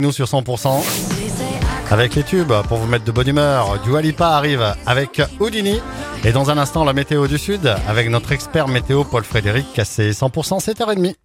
Nous sur 100% avec les tubes pour vous mettre de bonne humeur. Dua Lipa arrive avec Houdini et dans un instant la météo du sud avec notre expert météo Paul Frédéric cassé 100% 7h30.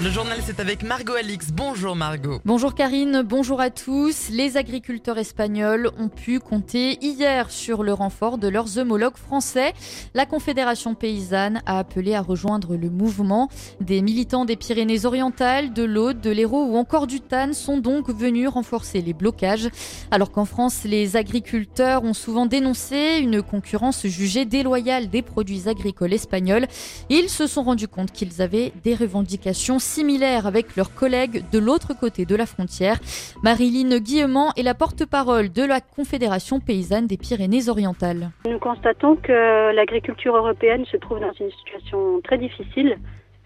Le journal, c'est avec Margot Alix. Bonjour Margot. Bonjour Karine, bonjour à tous. Les agriculteurs espagnols ont pu compter hier sur le renfort de leurs homologues français. La Confédération paysanne a appelé à rejoindre le mouvement. Des militants des Pyrénées-Orientales, de l'Aude, de l'Hérault ou encore du Tann sont donc venus renforcer les blocages. Alors qu'en France, les agriculteurs ont souvent dénoncé une concurrence jugée déloyale des produits agricoles espagnols. Ils se sont rendus compte qu'ils avaient des revendications similaires avec leurs collègues de l'autre côté de la frontière. Marilyn Guillemont est la porte-parole de la Confédération paysanne des Pyrénées-Orientales. Nous constatons que l'agriculture européenne se trouve dans une situation très difficile,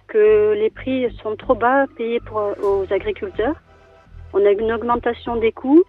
que les prix sont trop bas payés pour, aux agriculteurs. On a une augmentation des coûts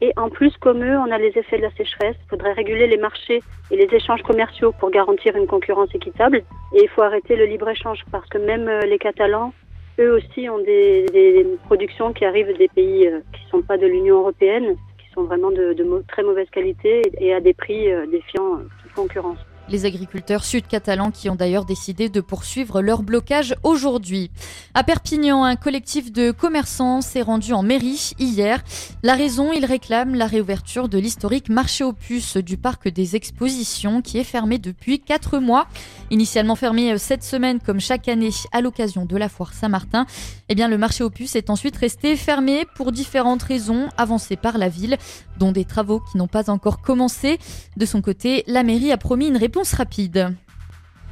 et en plus, comme eux, on a les effets de la sécheresse. Il faudrait réguler les marchés et les échanges commerciaux pour garantir une concurrence équitable. Et il faut arrêter le libre-échange parce que même euh, les Catalans eux aussi ont des, productions qui arrivent des pays euh, qui ne sont pas de l'Union européenne, qui sont vraiment de, de, très mauvaise qualité et à des prix euh, défiant toute concurrence. Les agriculteurs sud-catalans qui ont d'ailleurs décidé de poursuivre leur blocage aujourd'hui. À Perpignan, un collectif de commerçants s'est rendu en mairie hier. La raison, ils réclament la réouverture de l'historique marché aux puces du parc des expositions qui est fermé depuis quatre mois. Initialement fermé cette semaine comme chaque année à l'occasion de la foire Saint-Martin, eh bien le marché aux puces est ensuite resté fermé pour différentes raisons avancées par la ville, dont des travaux qui n'ont pas encore commencé. De son côté, la mairie a promis une réponse rapide.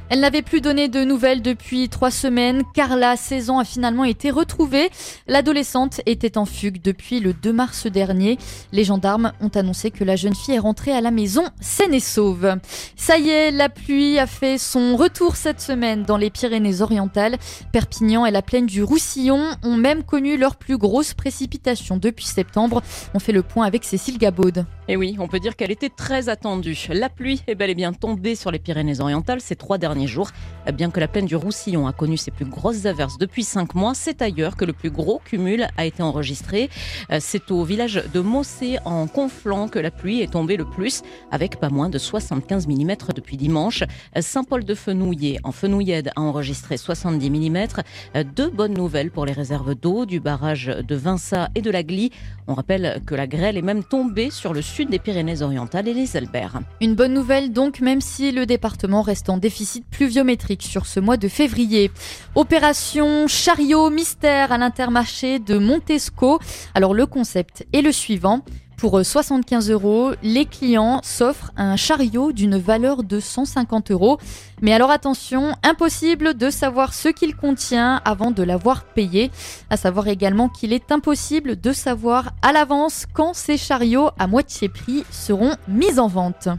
Elle n'avait plus donné de nouvelles depuis trois semaines. Carla, 16 ans, a finalement été retrouvée. L'adolescente était en fugue depuis le 2 mars dernier. Les gendarmes ont annoncé que la jeune fille est rentrée à la maison saine et sauve. Ça y est, la pluie a fait son retour cette semaine dans les Pyrénées-Orientales. Perpignan et la plaine du Roussillon ont même connu leurs plus grosses précipitations depuis septembre. On fait le point avec Cécile Gabaude. Et oui, on peut dire qu'elle était très attendue. La pluie est bel et bien tombée sur les Pyrénées-Orientales ces trois derniers jours. Bien que la plaine du Roussillon a connu ses plus grosses averses depuis cinq mois, c'est ailleurs que le plus gros cumul a été enregistré. C'est au village de Mossé en Conflans que la pluie est tombée le plus, avec pas moins de 75 mm depuis dimanche. Saint-Paul-de-Fenouillet en Fenouillède a enregistré 70 mm. Deux bonnes nouvelles pour les réserves d'eau du barrage de Vinça et de la Glie. On rappelle que la grêle est même tombée sur le sud des Pyrénées-Orientales et les Alberts. Une bonne nouvelle donc, même si le département reste en déficit pluviométrique sur ce mois de février. Opération chariot mystère à l'intermarché de Montesco. Alors le concept est le suivant. Pour 75 euros, les clients s'offrent un chariot d'une valeur de 150 euros. Mais alors attention, impossible de savoir ce qu'il contient avant de l'avoir payé. À savoir également qu'il est impossible de savoir à l'avance quand ces chariots à moitié prix seront mis en vente.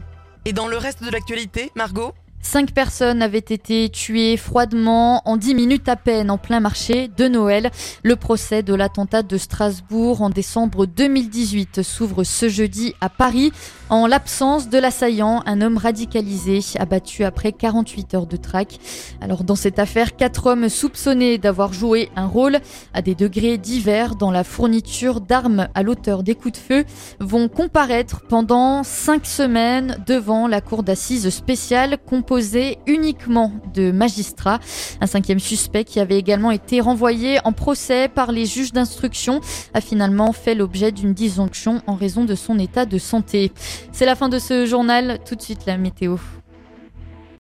Et dans le reste de l'actualité, Margot? Cinq personnes avaient été tuées froidement en dix minutes à peine en plein marché de Noël. Le procès de l'attentat de Strasbourg en décembre 2018 s'ouvre ce jeudi à Paris. En l'absence de l'assaillant, un homme radicalisé abattu après 48 heures de traque. Alors dans cette affaire, quatre hommes soupçonnés d'avoir joué un rôle à des degrés divers dans la fourniture d'armes à l'auteur des coups de feu vont comparaître pendant cinq semaines devant la cour d'assises spéciale composée uniquement de magistrats. Un cinquième suspect qui avait également été renvoyé en procès par les juges d'instruction a finalement fait l'objet d'une disjonction en raison de son état de santé. C'est la fin de ce journal. Tout de suite la météo.